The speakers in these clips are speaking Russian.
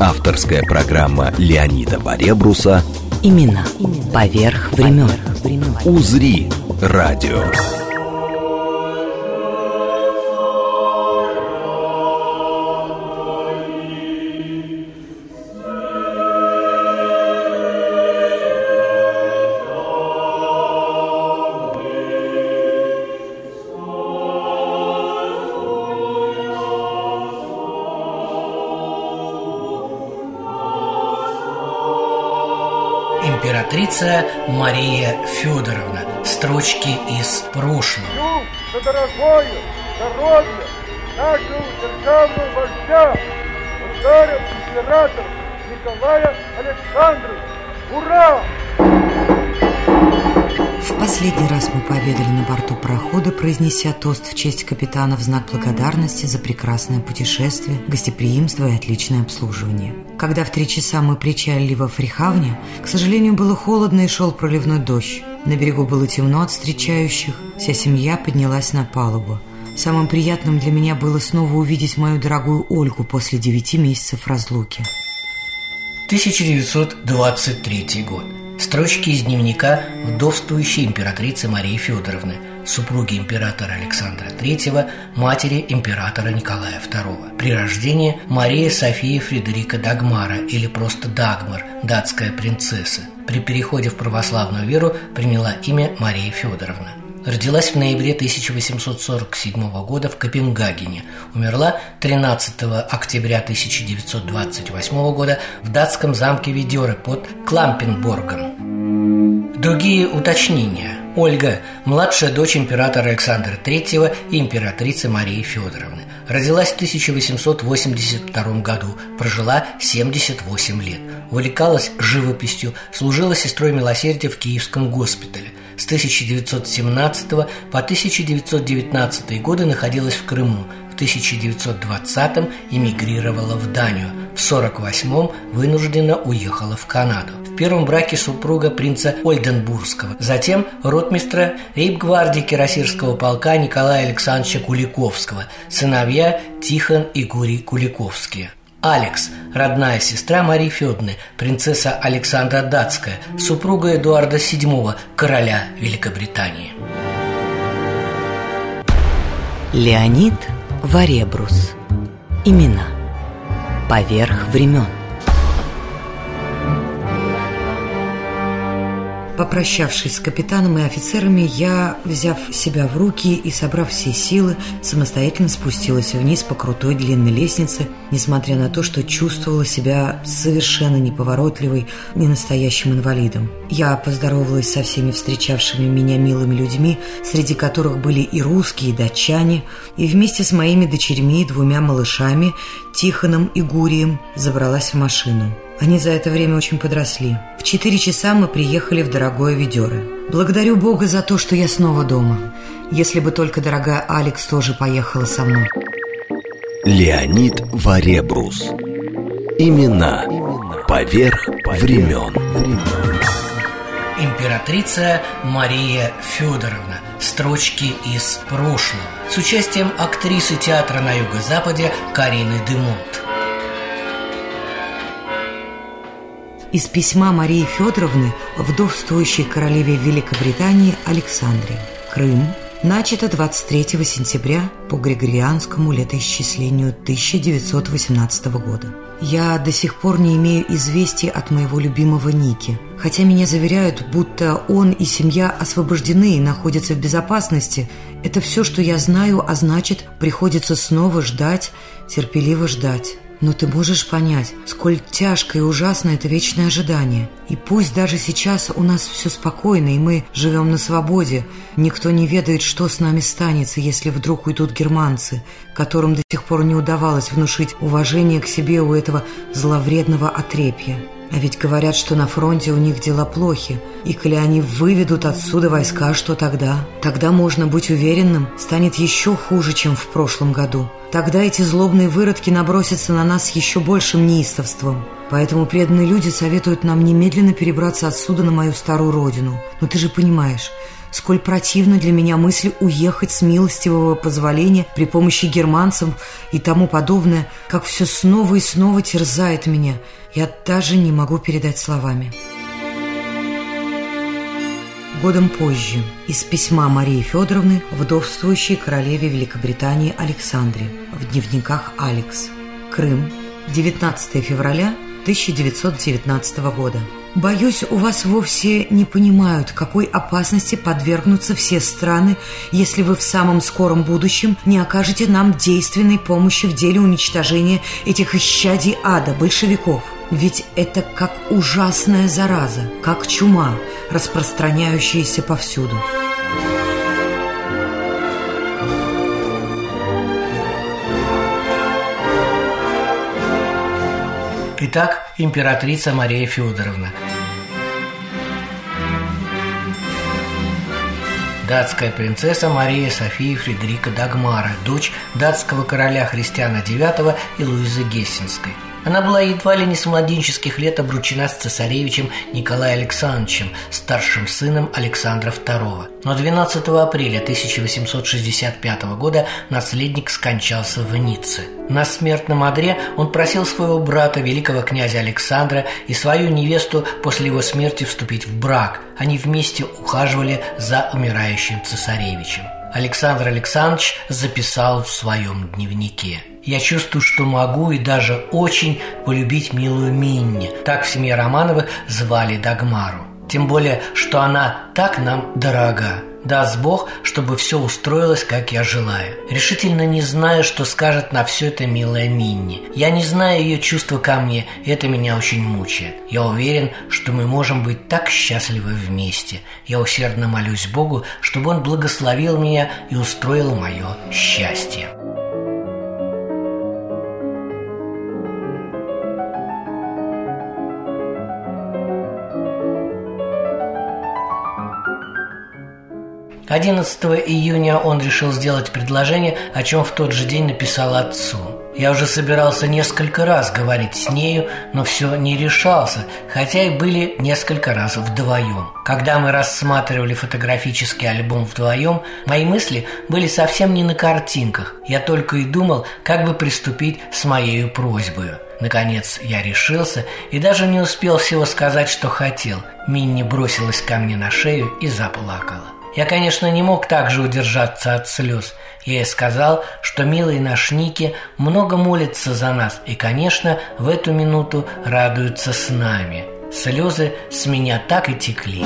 Авторская программа Леонида Баребруса Имена поверх времен. «Узри» радио. Императрица Мария Федоровна. Строчки из прошлого. За дорогое здоровье нашего державного вождя, государя императора Николая Александровича. Ура! Последний раз мы пообедали на борту парохода, произнеся тост в честь капитана в знак благодарности за прекрасное путешествие, гостеприимство и отличное обслуживание. Когда в три часа мы причалили во Фрихавне, к сожалению, было холодно и шел проливной дождь. На берегу было темно от встречающих, вся семья поднялась на палубу. Самым приятным для меня было снова увидеть мою дорогую Ольгу после девяти месяцев разлуки. 1923 год. Строчки из дневника вдовствующей императрицы Марии Федоровны, супруги императора Александра III, матери императора Николая II. При рождении Мария София Фредерика Дагмара или просто Дагмар, датская принцесса. При переходе в православную веру приняла имя Мария Федоровна. Родилась в ноябре 1847 года в Копенгагене. Умерла 13 октября 1928 года в датском замке Ведеры под Клампенборгом. Другие уточнения. Ольга – младшая дочь императора Александра III и императрицы Марии Федоровны. Родилась в 1882 году, прожила 78 лет. Увлекалась живописью, служила сестрой милосердия в Киевском госпитале. С 1917 по 1919 годы находилась в Крыму. В 1920-м эмигрировала в Данию. В 1948-м вынужденно уехала в Канаду. В первом браке супруга принца Ольденбургского. Затем ротмистра рейб-гвардии Кирасирского полка Николая Александровича Куликовского. Сыновья Тихон и Гурий Куликовские. Алекс, родная сестра Марии Федоровны, принцесса Александра Датская, супруга Эдуарда VII, короля Великобритании. Леонид Варебрус. Имена поверх времен. Попрощавшись с капитаном и офицерами, я, взяв себя в руки и собрав все силы, самостоятельно спустилась вниз по крутой длинной лестнице, несмотря на то, что чувствовала себя совершенно неповоротливой, ненастоящим инвалидом. Я поздоровалась со всеми встречавшими меня милыми людьми, среди которых были и русские, и датчане, и вместе с моими дочерьми и двумя малышами, Тихоном и Гурием, забралась в машину. Они за это время очень подросли. В четыре часа мы приехали в дорогое Ведеры. Благодарю Бога за то, что я снова дома. Если бы только дорогая Алекс тоже поехала со мной. Леонид Варебрус. Имена поверх времен. Императрица Мария Федоровна. Строчки из прошлого. С участием актрисы театра на юго-западе Карины Демонт. Из письма Марии Федоровны вдовствующей королеве Великобритании Александре. Крым. Начато 23 сентября по Григорианскому летоисчислению 1918 года. Я до сих пор не имею известий от моего любимого Ники, хотя меня заверяют, будто он и семья освобождены и находятся в безопасности. Это все, что я знаю, а значит, приходится снова ждать, терпеливо ждать. Но ты можешь понять, сколь тяжко и ужасно это вечное ожидание. И пусть даже сейчас у нас все спокойно, и мы живем на свободе, никто не ведает, что с нами станется, если вдруг уйдут германцы, которым до сих пор не удавалось внушить уважение к себе у этого зловредного отрепья. А ведь говорят, что на фронте у них дела плохи. И коли они выведут отсюда войска, что тогда? Тогда можно быть уверенным, станет еще хуже, чем в прошлом году. Тогда эти злобные выродки набросятся на нас еще большим неистовством. Поэтому преданные люди советуют нам немедленно перебраться отсюда на мою старую родину. Но ты же понимаешь, сколь противно для меня мысль уехать с милостивого позволения при помощи германцев и тому подобное, как все снова и снова терзает меня. Я даже не могу передать словами. Годом позже из письма Марии Федоровны вдовствующей королеве Великобритании Александре в дневниках «Алекс». Крым, 19 февраля 1919 года. Боюсь, у вас вовсе не понимают, какой опасности подвергнутся все страны, если вы в самом скором будущем не окажете нам действенной помощи в деле уничтожения этих исчадий ада, большевиков. Ведь это как ужасная зараза, как чума, распространяющаяся повсюду. Итак, императрица Мария Федоровна. Датская принцесса Мария София Фредерика Дагмара, дочь датского короля Христиана IX и Луизы Гессенской – она была едва ли не с младенческих лет обручена с цесаревичем Николаем Александровичем, старшим сыном Александра II. Но 12 апреля 1865 года наследник скончался в Ницце. На смертном одре он просил своего брата, великого князя Александра, и свою невесту после его смерти вступить в брак. Они вместе ухаживали за умирающим цесаревичем. Александр Александрович записал в своем дневнике – я чувствую, что могу и даже очень полюбить милую Минни. Так в семье Романовых звали Дагмару. Тем более, что она так нам дорога. Даст Бог, чтобы все устроилось, как я желаю. Решительно не знаю, что скажет на все это милая Минни. Я не знаю ее чувства ко мне, и это меня очень мучает. Я уверен, что мы можем быть так счастливы вместе. Я усердно молюсь Богу, чтобы Он благословил меня и устроил мое счастье. 11 июня он решил сделать предложение, о чем в тот же день написал отцу. Я уже собирался несколько раз говорить с нею, но все не решался, хотя и были несколько раз вдвоем. Когда мы рассматривали фотографический альбом вдвоем, мои мысли были совсем не на картинках. Я только и думал, как бы приступить с моей просьбой. Наконец я решился и даже не успел всего сказать, что хотел. Минни бросилась ко мне на шею и заплакала. Я, конечно, не мог также удержаться от слез. Я ей сказал, что милый наш Ники много молится за нас и, конечно, в эту минуту радуется с нами. Слезы с меня так и текли.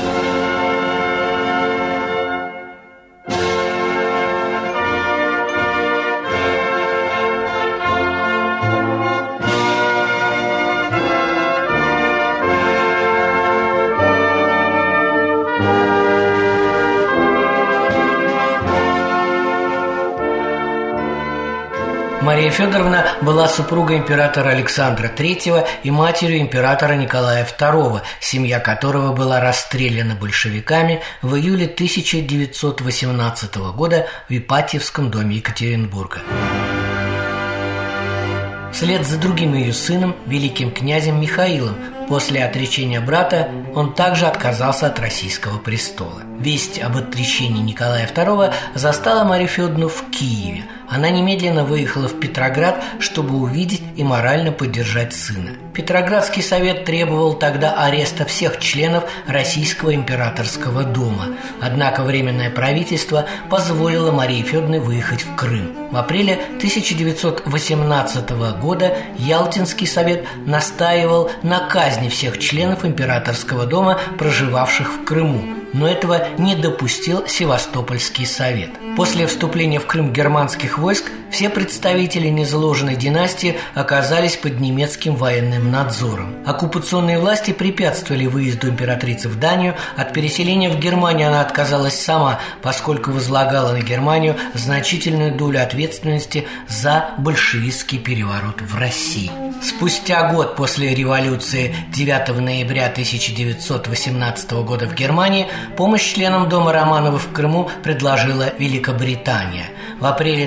Федоровна была супругой императора Александра III и матерью императора Николая II, семья которого была расстреляна большевиками в июле 1918 года в Ипатьевском доме Екатеринбурга. Вслед за другим ее сыном, великим князем Михаилом, после отречения брата, он также отказался от российского престола. Весть об отречении Николая II застала Марию Федоровну в Киеве – она немедленно выехала в Петроград, чтобы увидеть и морально поддержать сына. Петроградский совет требовал тогда ареста всех членов Российского императорского дома. Однако Временное правительство позволило Марии Федоровне выехать в Крым. В апреле 1918 года Ялтинский совет настаивал на казни всех членов императорского дома, проживавших в Крыму но этого не допустил Севастопольский совет. После вступления в Крым германских войск Все представители незаложенной династии оказались под немецким военным надзором. Оккупационные власти препятствовали выезду императрицы в Данию. От переселения в Германию она отказалась сама, поскольку возлагала на Германию значительную долю ответственности за большевистский переворот в России. Спустя год после революции 9 ноября 1918 года в Германии помощь членам Дома Романовых в Крыму предложила Великобритания. В апреле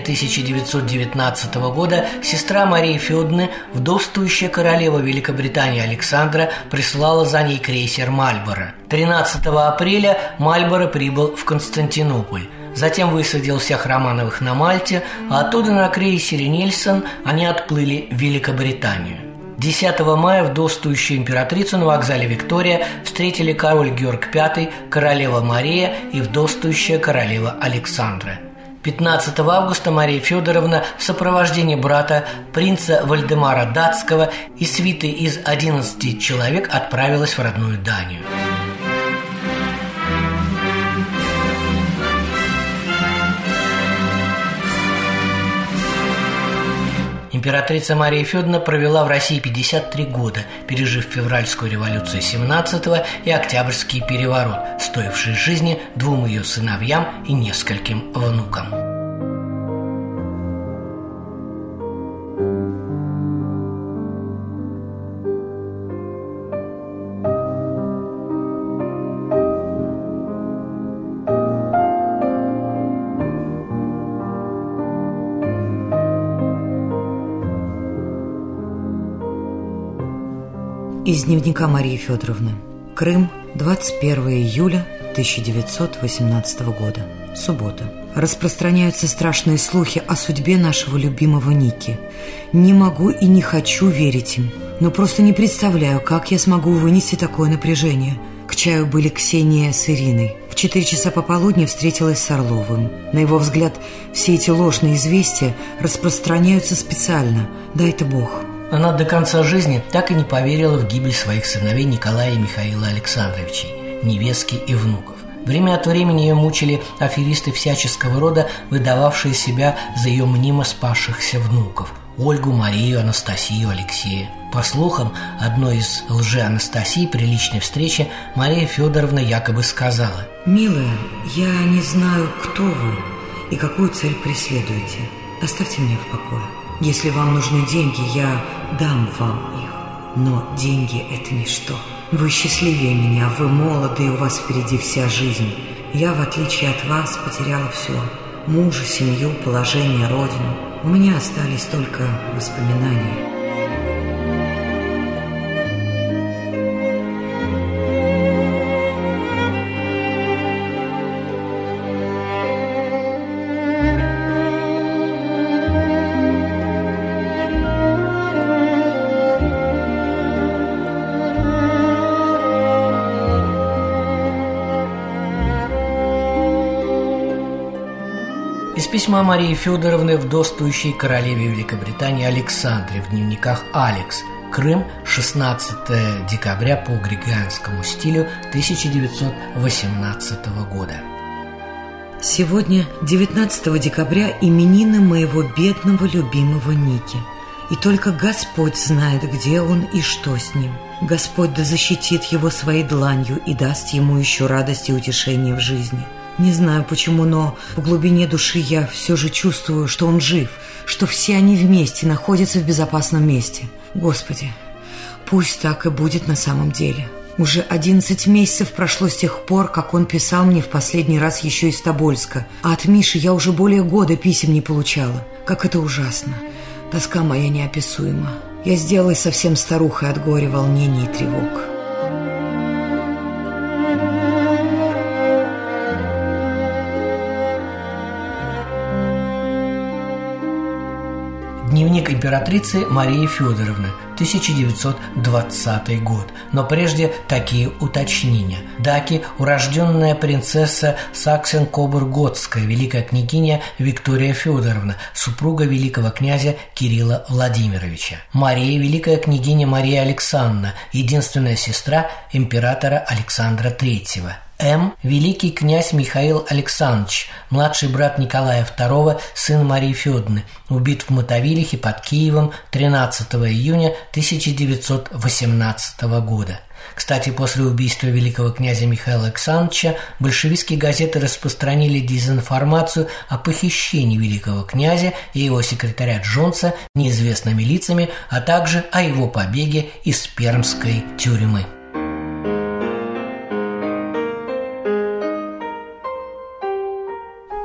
1919 года сестра Марии Федоровны, вдовствующая королева Великобритании Александра, прислала за ней крейсер «Мальборо». 13 апреля Мальборо прибыл в Константинополь. Затем высадил всех Романовых на Мальте, а оттуда на крейсере «Нильсон» они отплыли в Великобританию. 10 мая вдовствующую императрицу на вокзале Виктория встретили король Георг V, королева Мария и вдовствующая королева Александра. 15 августа Мария Федоровна в сопровождении брата принца Вальдемара Датского и свиты из 11 человек отправилась в родную Данию. Императрица Мария Федоровна провела в России 53 года, пережив февральскую революцию 17-го и Октябрьский переворот, стоивший жизни двум ее сыновьям и нескольким внукам. Из дневника Марии Федоровны. Крым, 21 июля 1918 года. Суббота. Распространяются страшные слухи о судьбе нашего любимого Ники. Не могу и не хочу верить им, но просто не представляю, как я смогу вынести такое напряжение. К чаю были Ксения с Ириной. В четыре часа пополудни встретилась с Орловым. На его взгляд, все эти ложные известия распространяются специально. Дай-то Бог. Она до конца жизни так и не поверила в гибель своих сыновей Николая и Михаила Александровичей, невестки и внуков. Время от времени ее мучили аферисты всяческого рода, выдававшие себя за ее мнимо спасшихся внуков – Ольгу, Марию, Анастасию, Алексея. По слухам, одной из лжи-Анастасии при личной встрече Мария Федоровна якобы сказала «Милая, я не знаю, кто вы и какую цель преследуете. Оставьте меня в покое». Если вам нужны деньги, я дам вам их. Но деньги – это ничто. Вы счастливее меня, вы молоды, и у вас впереди вся жизнь. Я, в отличие от вас, потеряла все. Мужа, семью, положение, родину. У меня остались только воспоминания. Письма Марии Федоровны вдовствующей королеве Великобритании Александре в дневниках «Алекс», Крым, 16 декабря по григорианскому стилю 1918 года. Сегодня, 19 декабря, именины моего бедного любимого Ники. И только Господь знает, где он и что с ним. Господь да защитит его своей дланью и даст ему еще радость и утешение в жизни – не знаю почему, но в глубине души я все же чувствую, что он жив, что все они вместе находятся в безопасном месте. Господи, пусть так и будет на самом деле. Уже одиннадцать месяцев прошло с тех пор, как он писал мне в последний раз еще из Тобольска, а от Миши я уже более года писем не получала. Как это ужасно. Тоска моя неописуема. Я сделалась совсем старухой от горя, волнений и тревог. Императрицы Марии Федоровны, 1920 год. Но прежде такие уточнения. Даки – урожденная принцесса Саксен-Кобург-Готская, великая княгиня Виктория Федоровна, супруга великого князя Кирилла Владимировича. Мария – великая княгиня Мария Александровна, единственная сестра императора Александра III. М. Великий князь Михаил Александрович, младший брат Николая II, сын Марии Федоровны, убит в Мотовилихе под Киевом 13 июня 1918 года. Кстати, после убийства великого князя Михаила Александровича большевистские газеты распространили дезинформацию о похищении великого князя и его секретаря Джонса неизвестными лицами, а также о его побеге из пермской тюрьмы.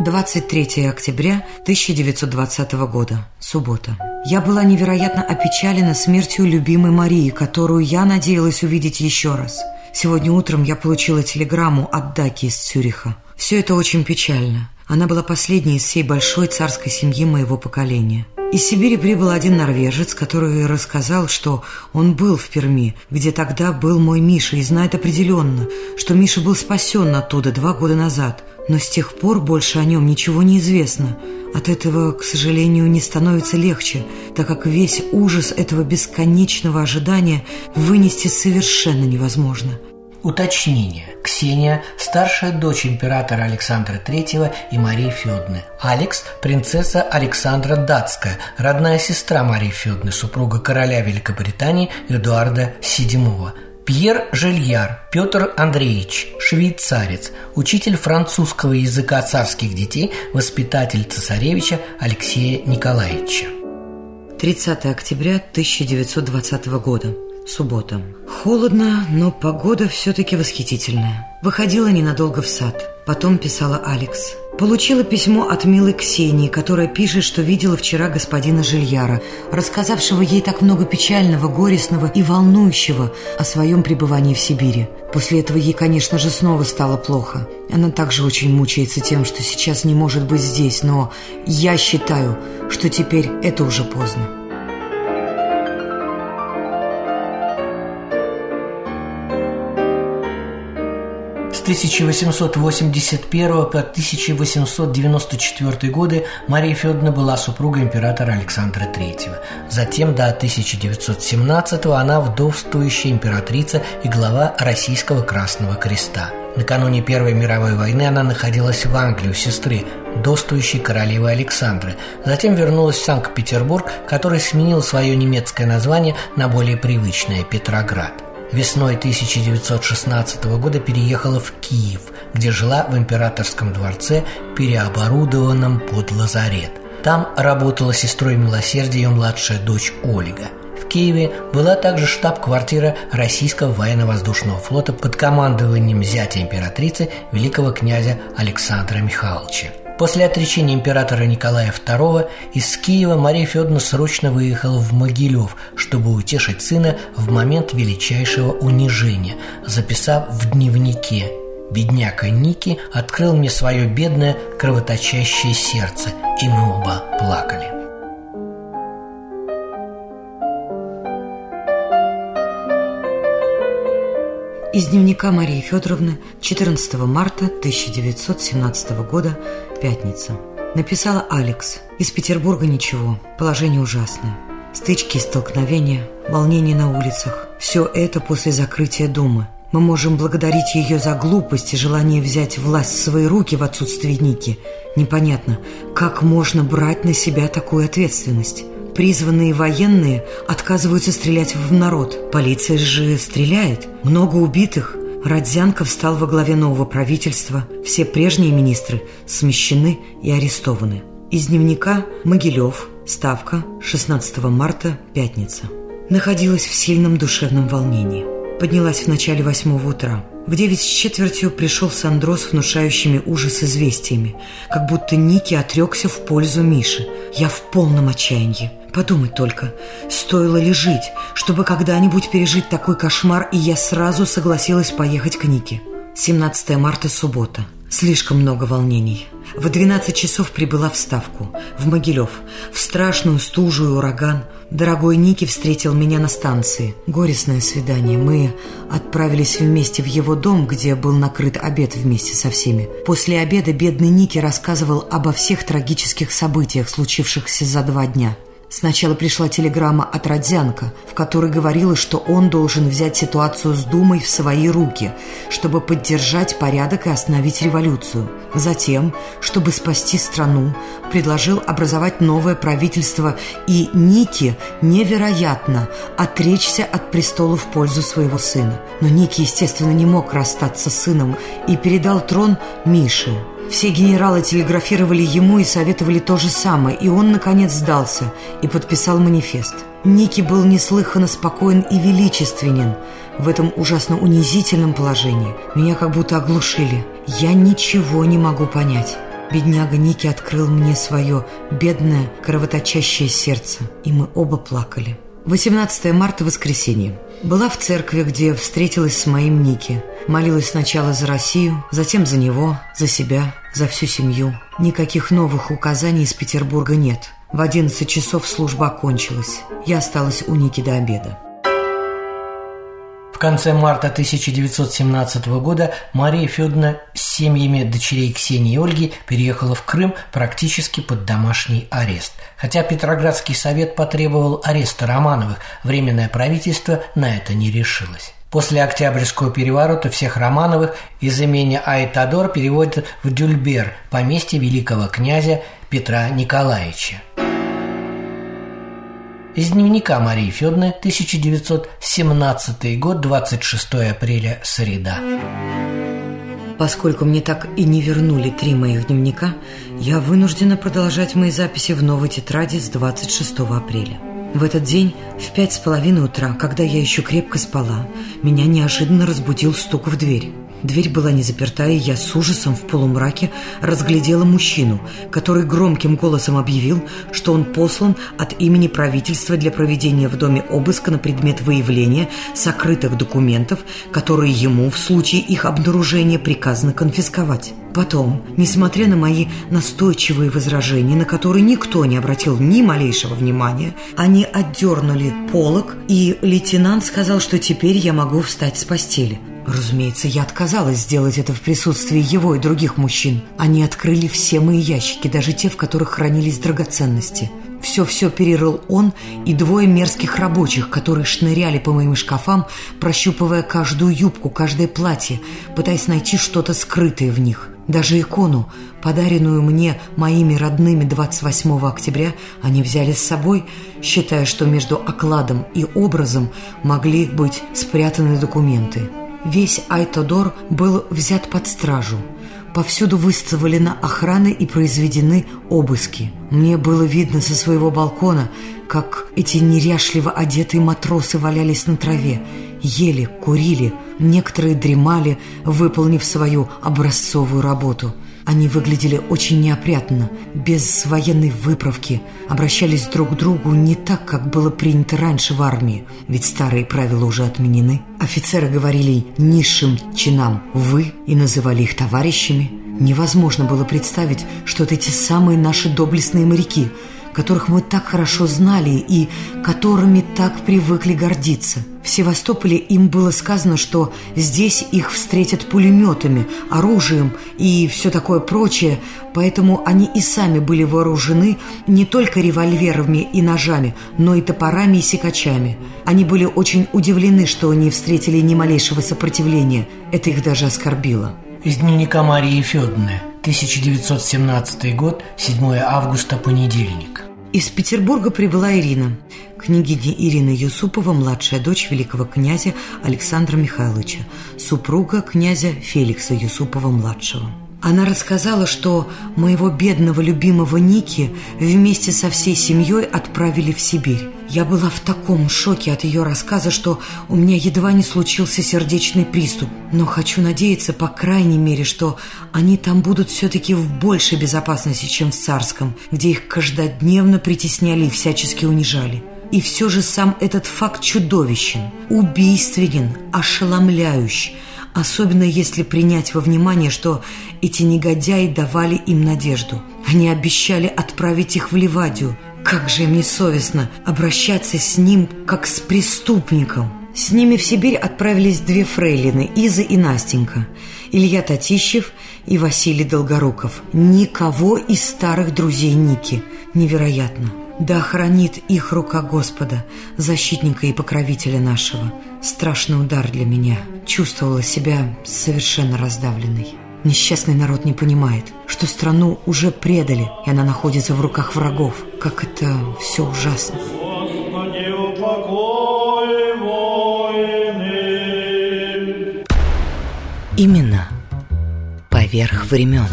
23 октября 1920 года. Суббота. Я была невероятно опечалена смертью любимой Марии, которую я надеялась увидеть еще раз. Сегодня утром я получила телеграмму от Даки из Цюриха. Все это очень печально. Она была последней из всей большой царской семьи моего поколения. Из Сибири прибыл один норвежец, который рассказал, что он был в Перми, где тогда был мой Миша, и знает определенно, что Миша был спасен оттуда два года назад – но с тех пор больше о нем ничего не известно. От этого, к сожалению, не становится легче, так как весь ужас этого бесконечного ожидания вынести совершенно невозможно. Уточнение. Ксения – старшая дочь императора Александра III и Марии Федны. Алекс – принцесса Александра Датская, родная сестра Марии Федны, супруга короля Великобритании Эдуарда VII. Пьер Жильяр, Петр Андреевич, швейцарец, учитель французского языка царских детей, воспитатель цесаревича Алексея Николаевича. 30 октября 1920 года. Суббота. Холодно, но погода все-таки восхитительная. Выходила ненадолго в сад. Потом писала Алекс. Получила письмо от милой Ксении, которая пишет, что видела вчера господина Жильяра, рассказавшего ей так много печального, горестного и волнующего о своем пребывании в Сибири. После этого ей, конечно же, снова стало плохо. Она также очень мучается тем, что сейчас не может быть здесь, но я считаю, что теперь это уже поздно. 1881 по 1894 годы Мария Федоровна была супругой императора Александра III. Затем до 1917 она вдовствующая императрица и глава Российского Красного Креста. Накануне Первой мировой войны она находилась в Англии у сестры, вдовствующей королевы Александры. Затем вернулась в Санкт-Петербург, который сменил свое немецкое название на более привычное – Петроград – Весной 1916 года переехала в Киев, где жила в императорском дворце, переоборудованном под лазарет. Там работала сестрой милосердия ее младшая дочь Ольга. В Киеве была также штаб-квартира Российского военно-воздушного флота под командованием зятя императрицы великого князя Александра Михайловича. После отречения императора Николая II из Киева Мария Федоровна срочно выехала в Могилев, чтобы утешить сына в момент величайшего унижения, записав в дневнике «Бедняка Ники открыл мне свое бедное кровоточащее сердце, и мы оба плакали». Из дневника Марии Федоровны 14 марта 1917 года, пятница. Написала Алекс. Из Петербурга ничего. Положение ужасное. Стычки и столкновения, волнение на улицах. Все это после закрытия дома. Мы можем благодарить ее за глупость и желание взять власть в свои руки в отсутствии Ники. Непонятно, как можно брать на себя такую ответственность. Призванные военные отказываются стрелять в народ. Полиция же стреляет. Много убитых. Родзянков стал во главе нового правительства. Все прежние министры смещены и арестованы. Из дневника Могилев. Ставка. 16 марта. Пятница. Находилась в сильном душевном волнении. Поднялась в начале восьмого утра. В девять с четвертью пришел Сандрос с внушающими ужас известиями, как будто Ники отрекся в пользу Миши. Я в полном отчаянии. Подумать только, стоило ли жить, чтобы когда-нибудь пережить такой кошмар, и я сразу согласилась поехать к Нике. 17 марта, суббота. Слишком много волнений. В 12 часов прибыла в Ставку, в Могилев, в страшную стужу и ураган. Дорогой Ники встретил меня на станции. Горестное свидание. Мы отправились вместе в его дом, где был накрыт обед вместе со всеми. После обеда бедный Ники рассказывал обо всех трагических событиях, случившихся за два дня – Сначала пришла телеграмма от Родзянко, в которой говорилось, что он должен взять ситуацию с Думой в свои руки, чтобы поддержать порядок и остановить революцию. Затем, чтобы спасти страну, предложил образовать новое правительство и Ники невероятно отречься от престола в пользу своего сына. Но Ники, естественно, не мог расстаться с сыном и передал трон Мише. Все генералы телеграфировали ему и советовали то же самое, и он, наконец, сдался и подписал манифест. Ники был неслыханно спокоен и величественен в этом ужасно унизительном положении. Меня как будто оглушили. Я ничего не могу понять. Бедняга Ники открыл мне свое бедное, кровоточащее сердце, и мы оба плакали. 18 марта, воскресенье. Была в церкви, где встретилась с моим Ники. Молилась сначала за Россию, затем за него, за себя, за всю семью. Никаких новых указаний из Петербурга нет. В 11 часов служба окончилась. Я осталась у Ники до обеда конце марта 1917 года Мария Федоровна с семьями дочерей Ксении и Ольги переехала в Крым практически под домашний арест. Хотя Петроградский совет потребовал ареста Романовых, Временное правительство на это не решилось. После Октябрьского переворота всех Романовых из имени Айтадор переводят в Дюльбер, поместье великого князя Петра Николаевича. Из дневника Марии Федоровны, 1917 год, 26 апреля, среда. Поскольку мне так и не вернули три моих дневника, я вынуждена продолжать мои записи в новой тетради с 26 апреля. В этот день, в пять с половиной утра, когда я еще крепко спала, меня неожиданно разбудил стук в дверь. Дверь была не заперта, и я с ужасом в полумраке разглядела мужчину, который громким голосом объявил, что он послан от имени правительства для проведения в доме обыска на предмет выявления сокрытых документов, которые ему в случае их обнаружения приказано конфисковать. Потом, несмотря на мои настойчивые возражения, на которые никто не обратил ни малейшего внимания, они отдернули полог, и лейтенант сказал, что теперь я могу встать с постели. Разумеется, я отказалась сделать это в присутствии его и других мужчин. Они открыли все мои ящики, даже те, в которых хранились драгоценности. Все-все перерыл он и двое мерзких рабочих, которые шныряли по моим шкафам, прощупывая каждую юбку, каждое платье, пытаясь найти что-то скрытое в них. Даже икону, подаренную мне моими родными 28 октября, они взяли с собой, считая, что между окладом и образом могли быть спрятаны документы. Весь Айтодор был взят под стражу. Повсюду выставлены охраны и произведены обыски. Мне было видно со своего балкона, как эти неряшливо одетые матросы валялись на траве, ели, курили, некоторые дремали, выполнив свою образцовую работу – они выглядели очень неопрятно, без военной выправки, обращались друг к другу не так, как было принято раньше в армии, ведь старые правила уже отменены. Офицеры говорили низшим чинам «вы» и называли их товарищами. Невозможно было представить, что это те самые наши доблестные моряки – которых мы так хорошо знали и которыми так привыкли гордиться. В Севастополе им было сказано, что здесь их встретят пулеметами, оружием и все такое прочее, поэтому они и сами были вооружены не только револьверами и ножами, но и топорами и секачами. Они были очень удивлены, что они встретили ни малейшего сопротивления. Это их даже оскорбило. Из дневника Марии Федоровны 1917 год, 7 августа, понедельник. Из Петербурга прибыла Ирина, княгиня Ирина Юсупова, младшая дочь великого князя Александра Михайловича, супруга князя Феликса Юсупова-младшего. Она рассказала, что моего бедного любимого Ники вместе со всей семьей отправили в Сибирь. Я была в таком шоке от ее рассказа, что у меня едва не случился сердечный приступ. Но хочу надеяться, по крайней мере, что они там будут все-таки в большей безопасности, чем в Царском, где их каждодневно притесняли и всячески унижали. И все же сам этот факт чудовищен, убийственен, ошеломляющий, особенно если принять во внимание, что эти негодяи давали им надежду. Они обещали отправить их в Ливадию. Как же им несовестно обращаться с ним, как с преступником. С ними в Сибирь отправились две фрейлины, Иза и Настенька, Илья Татищев и Василий Долгоруков. Никого из старых друзей Ники. Невероятно. Да хранит их рука Господа, защитника и покровителя нашего. Страшный удар для меня. Чувствовала себя совершенно раздавленной. Несчастный народ не понимает, что страну уже предали, и она находится в руках врагов. Как это все ужасно. Господи, упокой войны. Именно поверх времен.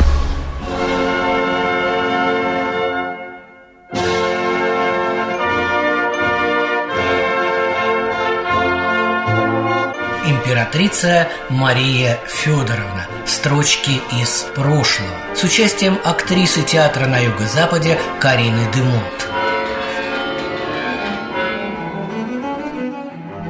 Императрица Мария Федоровна. Строчки из прошлого. С участием актрисы театра на Юго-Западе Карины Демонт.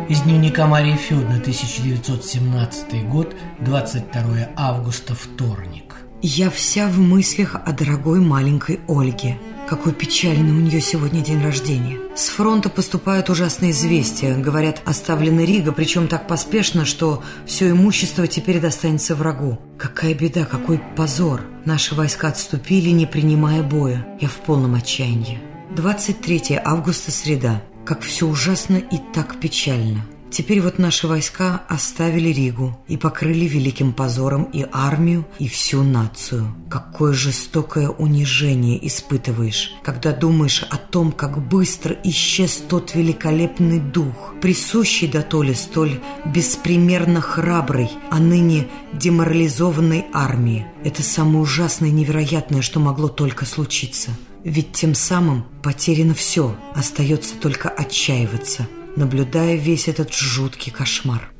Из дневника Марии Федоровны, 1917 год, 22 августа, вторник. Я вся в мыслях о дорогой маленькой Ольге. Какой печальный у нее сегодня день рождения. С фронта поступают ужасные известия. Говорят, оставлена Рига, причем так поспешно, что все имущество теперь достанется врагу. Какая беда, какой позор. Наши войска отступили, не принимая боя. Я в полном отчаянии. 23 августа, среда. Как все ужасно и так печально. Теперь вот наши войска оставили Ригу и покрыли великим позором и армию, и всю нацию. Какое жестокое унижение испытываешь, когда думаешь о том, как быстро исчез тот великолепный дух, присущий до толи столь беспримерно храброй, а ныне деморализованной армии. Это самое ужасное и невероятное, что могло только случиться. Ведь тем самым потеряно все, остается только отчаиваться – наблюдая весь этот жуткий кошмар.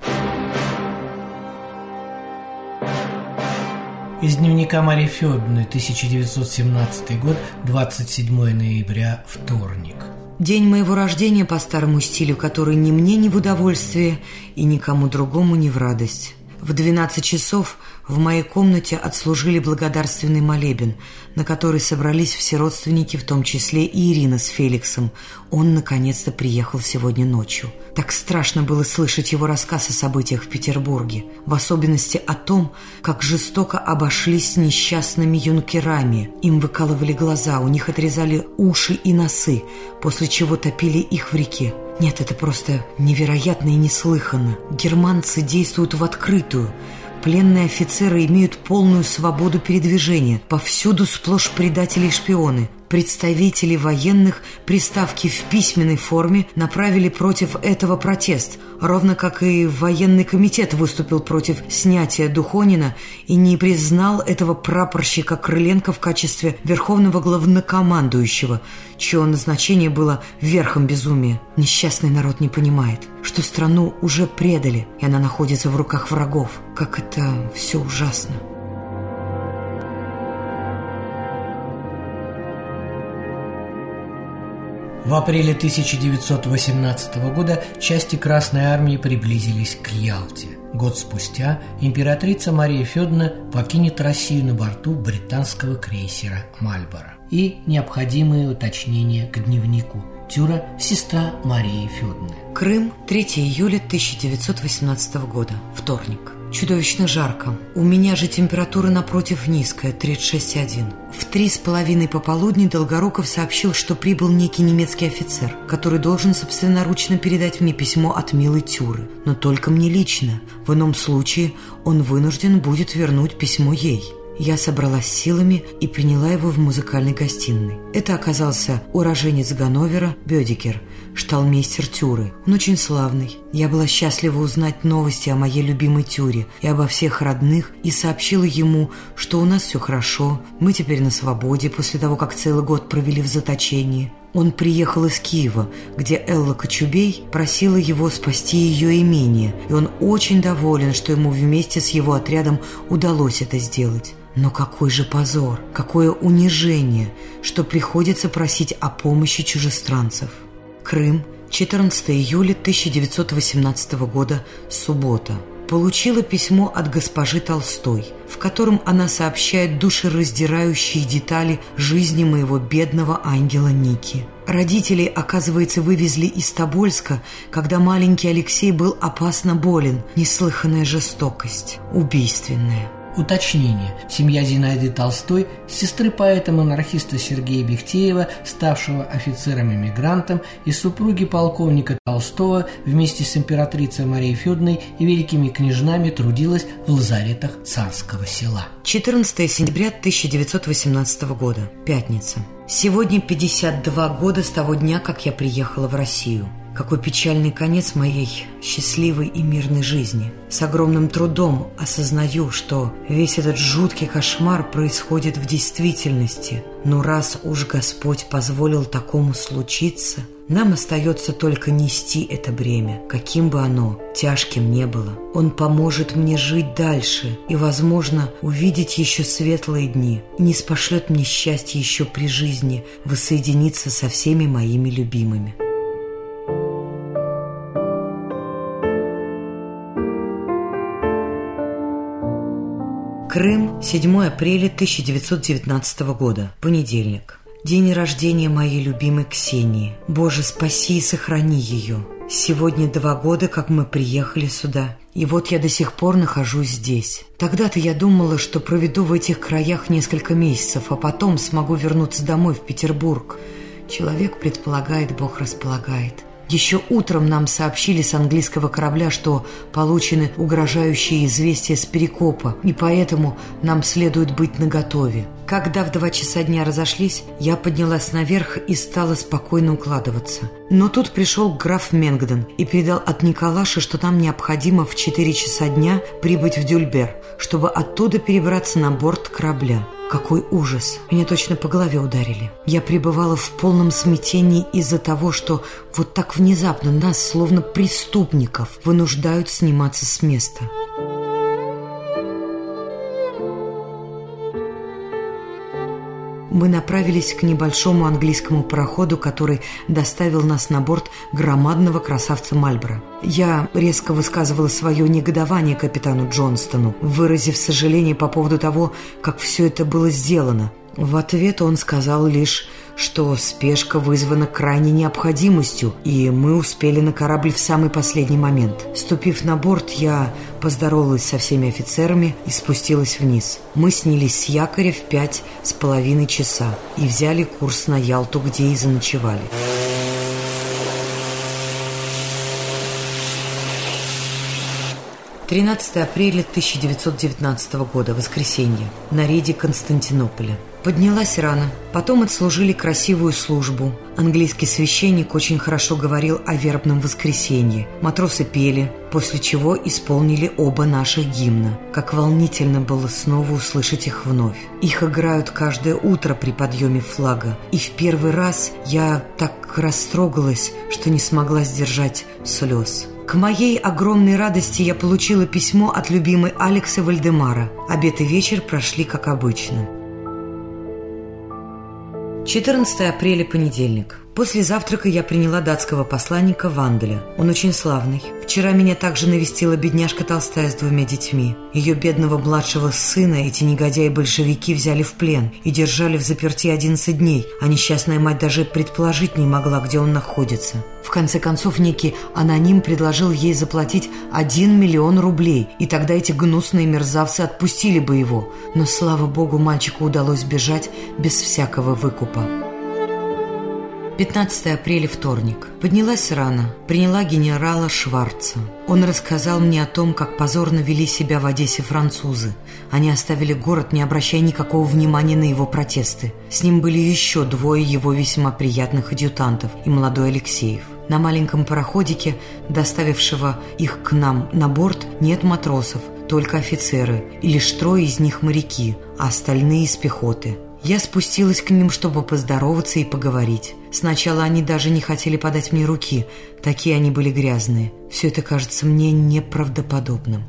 Из дневника Марии Федоровны, 1917 год, 27 ноября, вторник. День моего рождения по старому стилю, который ни мне не в удовольствие и никому другому не в радость. В 12 часов в моей комнате отслужили благодарственный молебен, на который собрались все родственники, в том числе и Ирина с Феликсом. Он, наконец-то, приехал сегодня ночью. Так страшно было слышать его рассказ о событиях в Петербурге, в особенности о том, как жестоко обошлись с несчастными юнкерами. Им выкалывали глаза, у них отрезали уши и носы, после чего топили их в реке. Нет, это просто невероятно и неслыханно. Германцы действуют в открытую – Пленные офицеры имеют полную свободу передвижения. Повсюду сплошь предатели и шпионы. Представители военных приставки в письменной форме направили против этого протест, ровно как и военный комитет выступил против снятия Духонина и не признал этого прапорщика Крыленко в качестве верховного главнокомандующего, чье назначение было верхом безумия. Несчастный народ не понимает, что страну уже предали, и она находится в руках врагов. Как это все ужасно. В апреле 1918 года части Красной Армии приблизились к Ялте. Год спустя императрица Мария Федоровна покинет Россию на борту британского крейсера «Мальборо». И необходимые уточнения к дневнику. Тюра – сестра Марии Федоровны. Крым, 3 июля 1918 года, вторник. Чудовищно жарко. У меня же температура напротив низкая, 36,1. В три с половиной пополудни Долгоруков сообщил, что прибыл некий немецкий офицер, который должен собственноручно передать мне письмо от милой Тюры. Но только мне лично. В ином случае он вынужден будет вернуть письмо ей. Я собралась силами и приняла его в музыкальной гостиной. Это оказался уроженец Ганновера Бедикер, шталмейстер Тюры. Он очень славный. Я была счастлива узнать новости о моей любимой Тюре и обо всех родных и сообщила ему, что у нас все хорошо, мы теперь на свободе после того, как целый год провели в заточении. Он приехал из Киева, где Элла Кочубей просила его спасти ее имение, и он очень доволен, что ему вместе с его отрядом удалось это сделать. Но какой же позор, какое унижение, что приходится просить о помощи чужестранцев. Крым, 14 июля 1918 года, суббота. Получила письмо от госпожи Толстой, в котором она сообщает душераздирающие детали жизни моего бедного ангела Ники. Родителей, оказывается, вывезли из Тобольска, когда маленький Алексей был опасно болен. Неслыханная жестокость, убийственная. Уточнение. Семья Зинаиды Толстой, сестры поэта-монархиста Сергея Бехтеева, ставшего офицером-эмигрантом, и супруги полковника Толстого вместе с императрицей Марией Федоровной и великими княжнами трудилась в лазаретах царского села. 14 сентября 1918 года. Пятница. Сегодня 52 года с того дня, как я приехала в Россию. Какой печальный конец моей счастливой и мирной жизни. С огромным трудом осознаю, что весь этот жуткий кошмар происходит в действительности. Но раз уж Господь позволил такому случиться, нам остается только нести это бремя, каким бы оно тяжким не было. Он поможет мне жить дальше и, возможно, увидеть еще светлые дни, не спошлет мне счастье еще при жизни воссоединиться со всеми моими любимыми. Крым, 7 апреля 1919 года, понедельник. День рождения моей любимой Ксении. Боже, спаси и сохрани ее. Сегодня два года, как мы приехали сюда. И вот я до сих пор нахожусь здесь. Тогда-то я думала, что проведу в этих краях несколько месяцев, а потом смогу вернуться домой в Петербург. Человек предполагает, Бог располагает. Еще утром нам сообщили с английского корабля, что получены угрожающие известия с Перекопа, и поэтому нам следует быть наготове. Когда в два часа дня разошлись, я поднялась наверх и стала спокойно укладываться. Но тут пришел граф Менгден и передал от Николаша, что нам необходимо в четыре часа дня прибыть в Дюльбер, чтобы оттуда перебраться на борт корабля. Какой ужас! Меня точно по голове ударили. Я пребывала в полном смятении из-за того, что вот так внезапно нас, словно преступников, вынуждают сниматься с места. Мы направились к небольшому английскому пароходу, который доставил нас на борт громадного красавца Мальбора. Я резко высказывала свое негодование капитану Джонстону, выразив сожаление по поводу того, как все это было сделано. В ответ он сказал лишь что спешка вызвана крайней необходимостью, и мы успели на корабль в самый последний момент. Ступив на борт, я поздоровалась со всеми офицерами и спустилась вниз. Мы снялись с якоря в пять с половиной часа и взяли курс на Ялту, где и заночевали. 13 апреля 1919 года, воскресенье, на рейде Константинополя. Поднялась рано, потом отслужили красивую службу. Английский священник очень хорошо говорил о вербном воскресенье. Матросы пели, после чего исполнили оба наших гимна. Как волнительно было снова услышать их вновь. Их играют каждое утро при подъеме флага. И в первый раз я так растрогалась, что не смогла сдержать слез. К моей огромной радости я получила письмо от любимой Алекса Вальдемара. Обед и вечер прошли как обычно. 14 апреля, понедельник. После завтрака я приняла датского посланника Ванделя. Он очень славный. Вчера меня также навестила бедняжка Толстая с двумя детьми. Ее бедного младшего сына эти негодяи-большевики взяли в плен и держали в заперти 11 дней, а несчастная мать даже предположить не могла, где он находится. В конце концов, некий аноним предложил ей заплатить 1 миллион рублей, и тогда эти гнусные мерзавцы отпустили бы его. Но, слава богу, мальчику удалось бежать без всякого выкупа. 15 апреля, вторник. Поднялась рано, приняла генерала Шварца. Он рассказал мне о том, как позорно вели себя в Одессе французы. Они оставили город, не обращая никакого внимания на его протесты. С ним были еще двое его весьма приятных адъютантов и молодой Алексеев. На маленьком пароходике, доставившего их к нам на борт, нет матросов, только офицеры, и лишь трое из них моряки, а остальные из пехоты – я спустилась к ним, чтобы поздороваться и поговорить. Сначала они даже не хотели подать мне руки, такие они были грязные. Все это кажется мне неправдоподобным.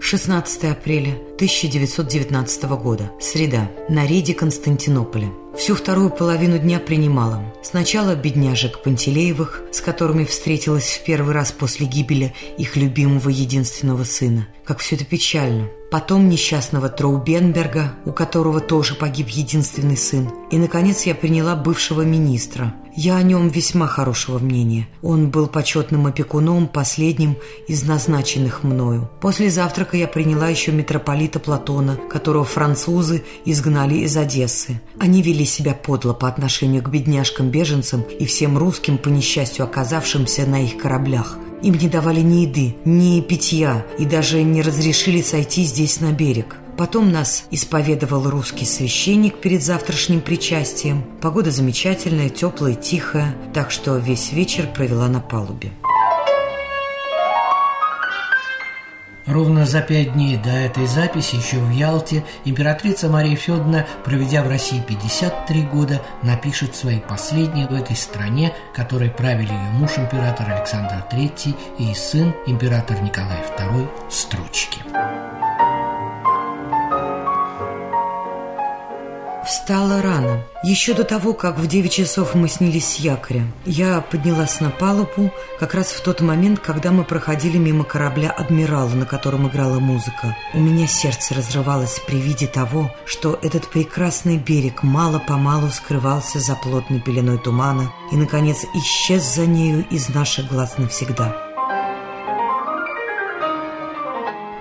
16 апреля 1919 года. Среда. На рейде Константинополя. Всю вторую половину дня принимала. Сначала бедняжек Пантелеевых, с которыми встретилась в первый раз после гибели их любимого единственного сына. Как все это печально. Потом несчастного Троубенберга, у которого тоже погиб единственный сын. И, наконец, я приняла бывшего министра. Я о нем весьма хорошего мнения. Он был почетным опекуном, последним из назначенных мною. После завтрака я приняла еще митрополита Платона, которого французы изгнали из Одессы. Они вели себя подло по отношению к бедняжкам-беженцам и всем русским, по несчастью оказавшимся на их кораблях. Им не давали ни еды, ни питья и даже не разрешили сойти здесь на берег. Потом нас исповедовал русский священник перед завтрашним причастием. Погода замечательная, теплая, тихая, так что весь вечер провела на палубе. Ровно за пять дней до этой записи еще в Ялте императрица Мария Федоровна, проведя в России 53 года, напишет свои последние в этой стране, которой правили ее муж император Александр III и сын император Николай II строчки. Встала рано. Еще до того, как в 9 часов мы снились с якоря. Я поднялась на палубу как раз в тот момент, когда мы проходили мимо корабля «Адмирал», на котором играла музыка. У меня сердце разрывалось при виде того, что этот прекрасный берег мало-помалу скрывался за плотной пеленой тумана и, наконец, исчез за нею из наших глаз навсегда.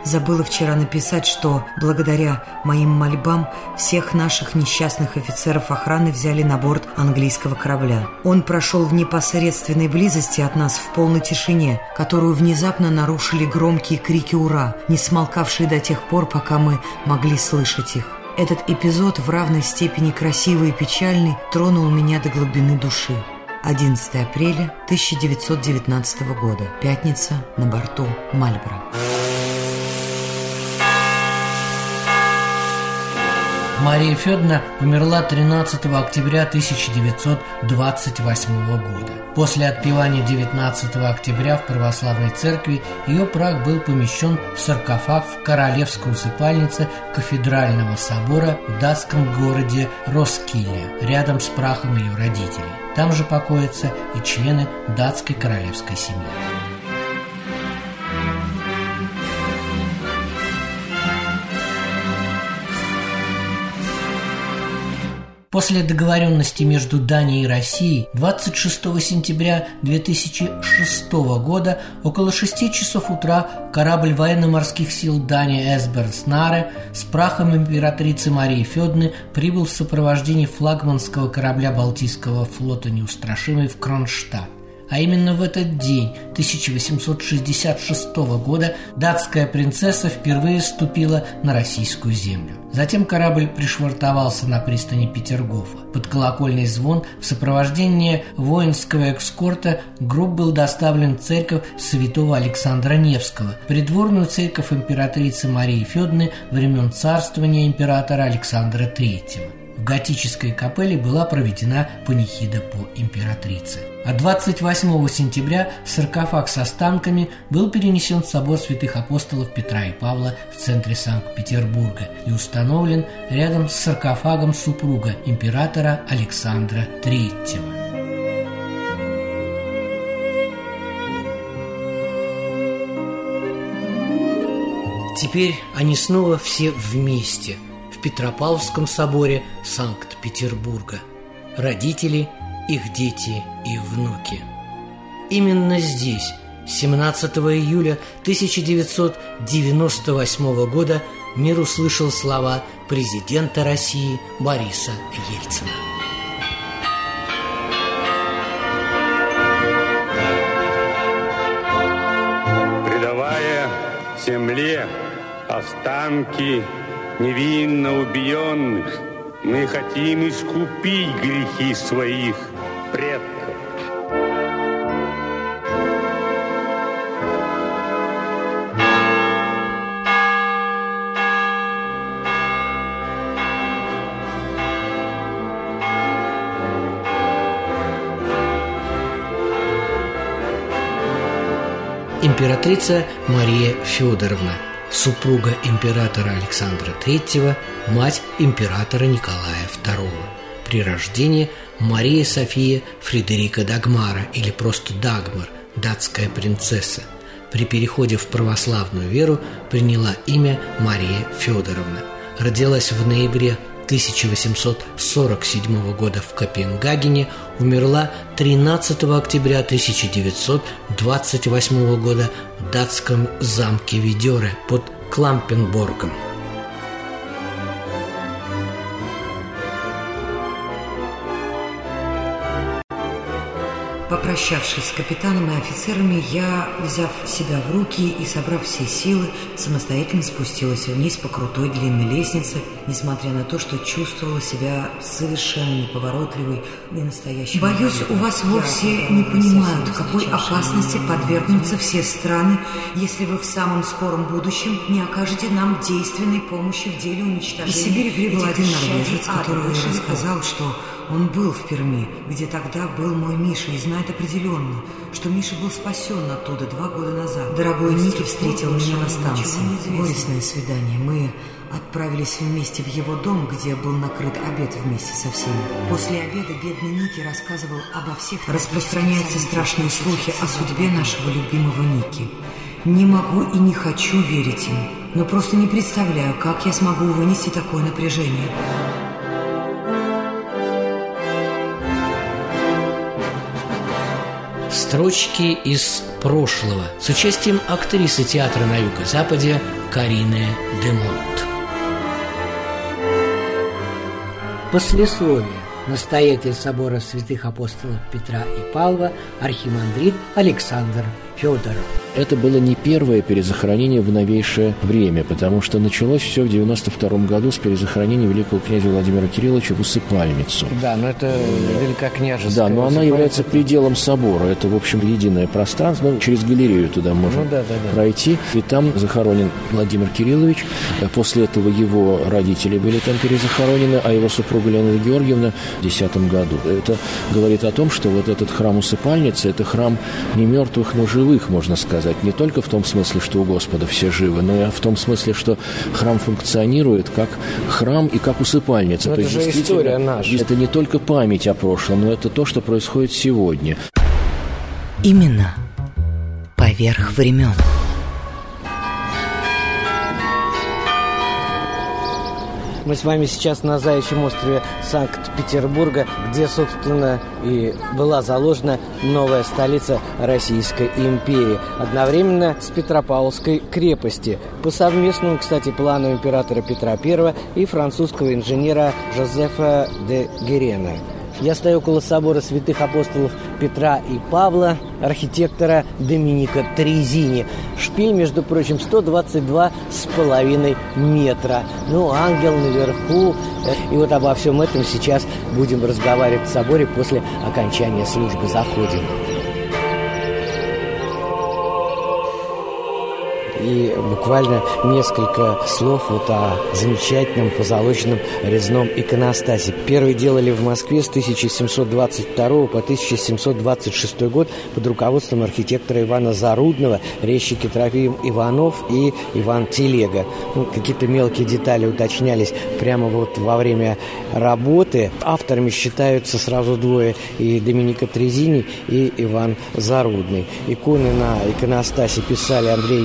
Забыла вчера написать, что благодаря моим мольбам всех наших несчастных офицеров охраны взяли на борт английского корабля. Он прошел в непосредственной близости от нас в полной тишине, которую внезапно нарушили громкие крики «Ура!», не смолкавшие до тех пор, пока мы могли слышать их. Этот эпизод в равной степени красивый и печальный тронул меня до глубины души. 11 апреля 1919 года. Пятница на борту Мальборо. Мария Федоровна умерла 13 октября 1928 года. После отпевания 19 октября в православной церкви ее прах был помещен в саркофаг в королевской усыпальнице кафедрального собора в датском городе Роскилле, рядом с прахом ее родителей. Там же покоятся и члены датской королевской семьи. После договоренности между Данией и Россией 26 сентября 2006 года около 6 часов утра корабль военно-морских сил Дании Эсбернснаре с прахом императрицы Марии Федны прибыл в сопровождении флагманского корабля Балтийского флота «Неустрашимый» в Кронштадт. А именно в этот день 1866 года датская принцесса впервые ступила на российскую землю. Затем корабль пришвартовался на пристани Петергофа. Под колокольный звон в сопровождении воинского экскорта гроб был доставлен в церковь святого Александра Невского, придворную церковь императрицы Марии Федоровны времен царствования императора Александра III. В готической капелле была проведена панихида по императрице. А 28 сентября саркофаг с останками был перенесен в собор святых апостолов Петра и Павла в центре Санкт-Петербурга и установлен рядом с саркофагом супруга императора Александра III. Теперь они снова все вместе – Петропавловском соборе Санкт-Петербурга. Родители, их дети и внуки. Именно здесь, 17 июля 1998 года, мир услышал слова президента России Бориса Ельцина. Предавая земле останки невинно убиенных, мы хотим искупить грехи своих предков. Императрица Мария Федоровна – супруга императора Александра III, мать императора Николая II. при рождении Мария София Фредерика Дагмара или просто Дагмар, датская принцесса. При переходе в православную веру приняла имя Мария Федоровна. Родилась в ноябре 1847 года в Копенгагене, умерла 13 октября 1928 года в датском замке Видере под Клампенборгом. Попрощавшись с капитаном и офицерами, я, взяв себя в руки и собрав все силы, самостоятельно спустилась вниз по крутой длинной лестнице, несмотря на то, что чувствовала себя совершенно неповоротливой и настоящей. Боюсь, у вас вовсе не понимают, какой опасности подвергнутся все страны, если вы в самом скором будущем не окажете нам действенной помощи в деле уничтожения. Из Сибири прибыл один норвежец, который рассказал, что он был в Перми, где тогда был мой Миша, и знает определенно, что Миша был спасен оттуда два года назад. Дорогой Ники встретил меня на станции. Горестное свидание. Мы отправились вместе в его дом, где был накрыт обед вместе со всеми. После обеда бедный Ники рассказывал обо всех... Распространяются страшные слухи о судьбе нашего любимого Ники. Не могу и не хочу верить им, но просто не представляю, как я смогу вынести такое напряжение. Строчки из прошлого с участием актрисы театра на Юго-Западе Карины Демонт. Послесловие. Настоятель собора святых апостолов Петра и Павла, архимандрит Александр Федоров. Это было не первое перезахоронение в новейшее время, потому что началось все в 92 году с перезахоронения великого князя Владимира Кирилловича в усыпальницу. Да, но это великокняжеская Да, но она является пределом собора. Это, в общем, единое пространство. Ну, через галерею туда можно Ну да, да, да. пройти. И там захоронен Владимир Кириллович. После этого его родители были там перезахоронены, а его супруга Леонида Георгиевна в 2010 году. Это говорит о том, что вот этот храм усыпальницы – это храм не мертвых, но живых, можно сказать. Не только в том смысле, что у Господа все живы, но и в том смысле, что храм функционирует как храм и как усыпальница. Но То это есть же история наша. Это не только память о прошлом, но это то, что происходит сегодня. Именно поверх времен. Мы с вами сейчас на Заячьем острове Санкт-Петербурга, где, собственно, и была заложена новая столица Российской империи, одновременно с Петропавловской крепости, по совместному, кстати, плану императора Петра I и французского инженера Жозефа де Герена. Я стою около собора святых апостолов Петра и Павла, архитектора Доминика Трезини. Шпиль, между прочим, 122 с половиной метра. Ну, ангел наверху. И вот обо всем этом сейчас будем разговаривать в соборе после окончания службы. Заходим. И буквально несколько слов вот о замечательном позолоченном резном иконостасе. Первый делали в Москве с 1722 по 1726 год под руководством архитектора Ивана Зарудного, резчики Трофим Иванов и Иван Телега. Ну, какие-то мелкие детали уточнялись прямо вот во время работы. Авторами считаются сразу двое, и Доминика Трезини, и Иван Зарудный. Иконы на иконостасе писали Андрей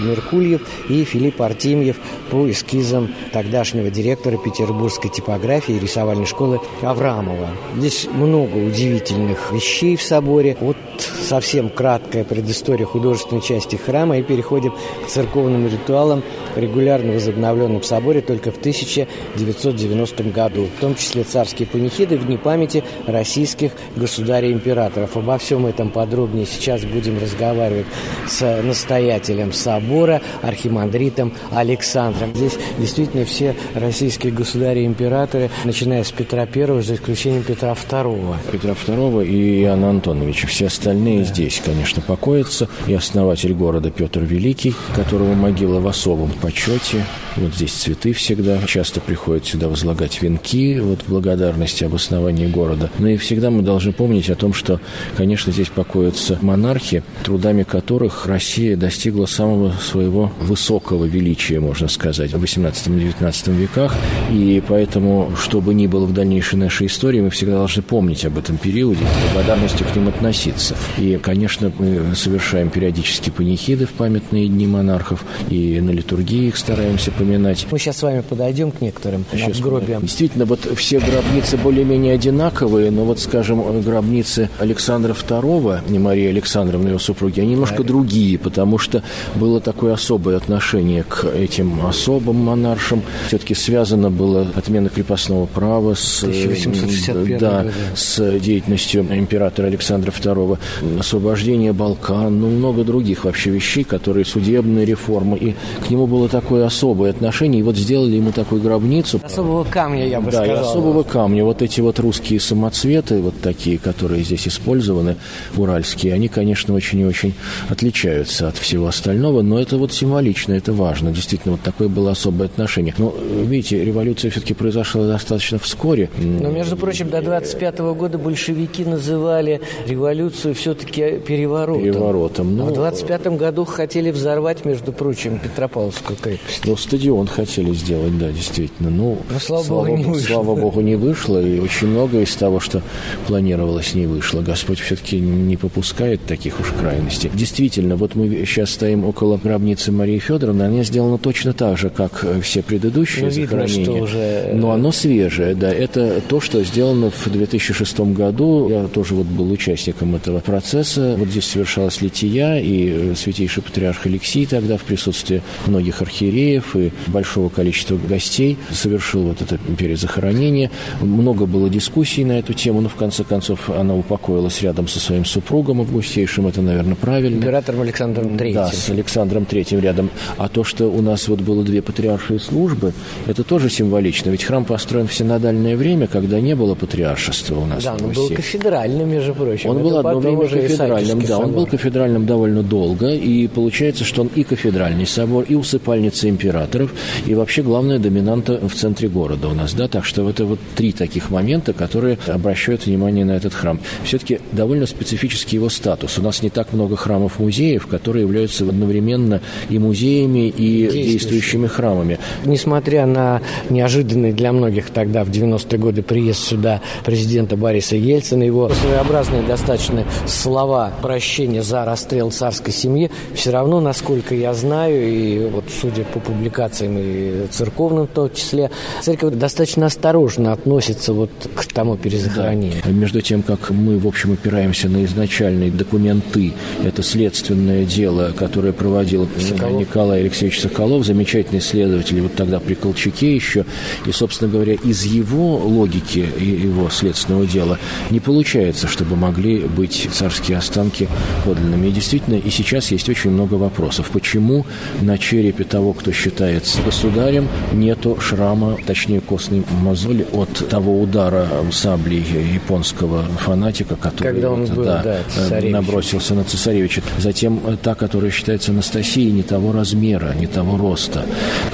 Меркульев и Филипп Артемьев по эскизам тогдашнего директора петербургской типографии и рисовальной школы Аврамова. Здесь много удивительных вещей в соборе. Вот совсем краткая предыстория художественной части храма и переходим к церковным ритуалам, регулярно возобновленным в соборе только в 1990 году, в том числе царские панихиды в дни памяти российских государей-императоров. Обо всем этом подробнее сейчас будем разговаривать с настоятелем собора, архимандритом Александром. Здесь действительно все российские государи-императоры, начиная с Петра I, за исключением Петра II. Петра II и Иоанна Антоновича. Все остальные здесь, конечно, покоятся. И основатель города Петр Великий, которого могила в особом почете. Вот здесь цветы всегда. Часто приходят сюда возлагать венки вот в благодарности об основании города. Но и всегда мы должны помнить о том, что, конечно, здесь покоятся монархи, трудами которых Россия достигла самого своего его высокого величия, можно сказать, в 18-19 веках. И поэтому, что бы ни было в дальнейшей нашей истории, мы всегда должны помнить об этом периоде, с благодарностью к ним относиться. И, конечно, мы совершаем периодически панихиды в памятные дни монархов, и на литургии их стараемся поминать. Мы сейчас с вами подойдем к некоторым Сейчас надгробиям. Действительно, вот все гробницы более-менее одинаковые, но вот, скажем, гробницы Александра II, не Марии Александровны, его супруги, они немножко другие, потому что было такое особое отношение к этим особым монаршам. Все-таки связано было отмена крепостного права с, 1861 да, с деятельностью императора Александра II, освобождение Балкан, ну, много других вообще вещей, которые судебные реформы. И к нему было такое особое отношение. И вот сделали ему такую гробницу. Особого камня, я бы да, сказал. Да, особого камня. Вот эти вот русские самоцветы, вот такие, которые здесь использованы, уральские, они, конечно, очень и очень отличаются от всего остального, но это вот символично, это важно. Действительно, вот такое было особое отношение. Но, видите, революция все-таки произошла достаточно вскоре. Но, между прочим, до 25 года большевики называли революцию все-таки переворотом. Переворотом. Ну, а в 25 году хотели взорвать, между прочим, Петропавловскую крепость. Ну, стадион хотели сделать, да, действительно. Ну, Но, слава, слава, богу, не вышло. слава богу, не вышло, и очень многое из того, что планировалось, не вышло. Господь все-таки не попускает таких уж крайностей. Действительно, вот мы сейчас стоим около гробницы Марии Федоровны, она сделана точно так же, как все предыдущие ну, захоронения. Видно, уже... Но оно свежее, да. Это то, что сделано в 2006 году. Я тоже вот был участником этого процесса. Вот здесь совершалась лития, и святейший патриарх Алексей тогда в присутствии многих архиереев и большого количества гостей совершил вот это перезахоронение. Много было дискуссий на эту тему, но в конце концов она упокоилась рядом со своим супругом августейшим. Это, наверное, правильно. Императором Александром Третьим. Да, с Александром Третьим рядом. А то, что у нас вот было две патриаршие службы, это тоже символично. Ведь храм построен в синодальное время, когда не было патриаршества у нас Да, он был кафедральным, между прочим. Он Это был одно время кафедральным, да, он был кафедральным довольно долго, и получается, что он и кафедральный собор, и усыпальница императоров, и вообще главная доминанта в центре города у нас, да, так что это вот три таких момента, которые обращают внимание на этот храм. Все-таки довольно специфический его статус. У нас не так много храмов-музеев, которые являются одновременно и музеями, и действующими, действующими храмами. Несмотря на неожиданный для многих тогда в 90-е годы приезд сюда президента Бориса Ельцина, его своеобразные достаточно слова прощения за расстрел царской семьи, все равно, насколько я знаю, и вот судя по публикациям и церковным в том числе, церковь достаточно осторожно относится вот к тому перезахоронению. Да. Между тем, как мы, в общем, опираемся на изначальные документы, это следственное дело, которое проводил Соколов. Николай Алексеевич Соколов, замечательный исследователь, вот тогда при Колчаке еще, и, собственно говоря, из его логики и его следственного дела не получается, чтобы могли быть царские останки подлинными. И действительно, и сейчас есть очень много вопросов. Почему на черепе того, кто считается государем, нету шрама, точнее костной мозоли от того удара саблей японского фанатика, который Когда он вот, был, да, да, набросился на цесаревича. Затем та, которая считается Анастасией, не того размера, не того роста.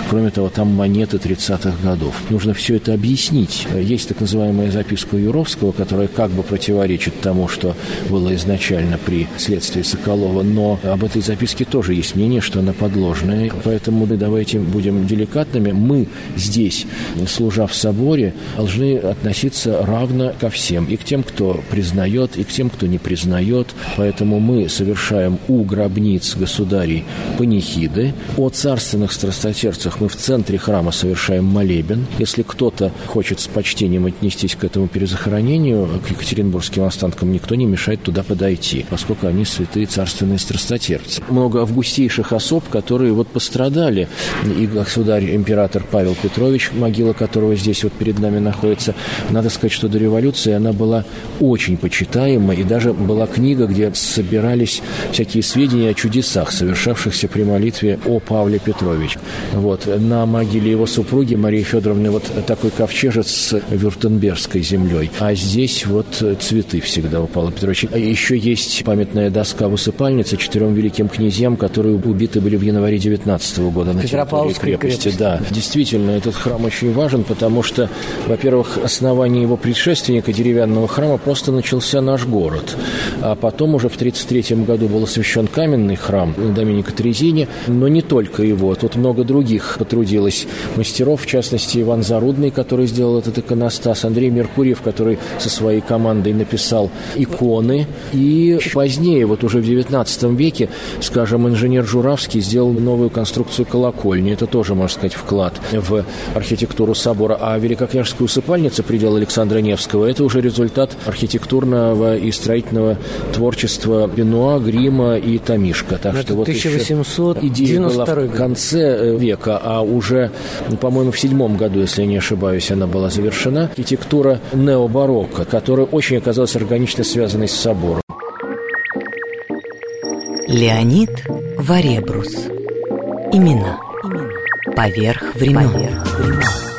Кроме того, там монеты 30-х годов. Нужно все это объяснить. Есть так называемая записка Юровского, которая как бы противоречит тому, что было изначально при следствии Соколова, но об этой записке тоже есть мнение, что она подложная. Поэтому мы давайте будем деликатными. Мы здесь, служа в соборе, должны относиться равно ко всем. И к тем, кто признает, и к тем, кто не признает. Поэтому мы совершаем у гробниц государей панихиды. О царственных страстотерцах мы в центре храма совершаем молебен. Если кто-то хочет с почтением отнестись к этому перезахоронению, к екатеринбургским останкам никто не мешает туда подойти, поскольку они святые царственные страстотерцы. Много августейших особ, которые вот пострадали. И государь, император Павел Петрович, могила которого здесь вот перед нами находится. Надо сказать, что до революции она была очень почитаема, и даже была книга, где собирались всякие сведения о чудесах, совершавшихся при молитве о Павле Петрович. Вот. На могиле его супруги Марии Федоровны вот такой ковчежец с вюртембергской землей. А здесь вот цветы всегда у Павла Петровича. А еще есть памятная доска в усыпальнице четырем великим князьям, которые убиты были в январе 19 года на территории крепости. крепости. Да, действительно, этот храм очень важен, потому что, во-первых, основание его предшественника деревянного храма просто начался наш город. А потом уже в 1933 году был освящен каменный храм Доминика Трезини, Но не только его. Тут много других потрудилось мастеров, в частности, Иван Зарудный, который сделал этот иконостас, Андрей Меркурьев, который со своей командой написал иконы. И позднее, вот уже в XIX веке, скажем, инженер Журавский сделал новую конструкцию колокольни. Это тоже, можно сказать, вклад в архитектуру собора. А Великокняжеская усыпальница, предел Александра Невского, это уже результат архитектурного и строительного творчества Бенуа, Грима и Томишка. Так что вот 1892 идея была в конце э, века, а уже, по-моему, в седьмом году, если я не ошибаюсь, она была завершена. Архитектура необарокко, которая очень оказалась органично связанной с собором. Леонид Варебрус. Имена. Поверх времен. Поверх времен.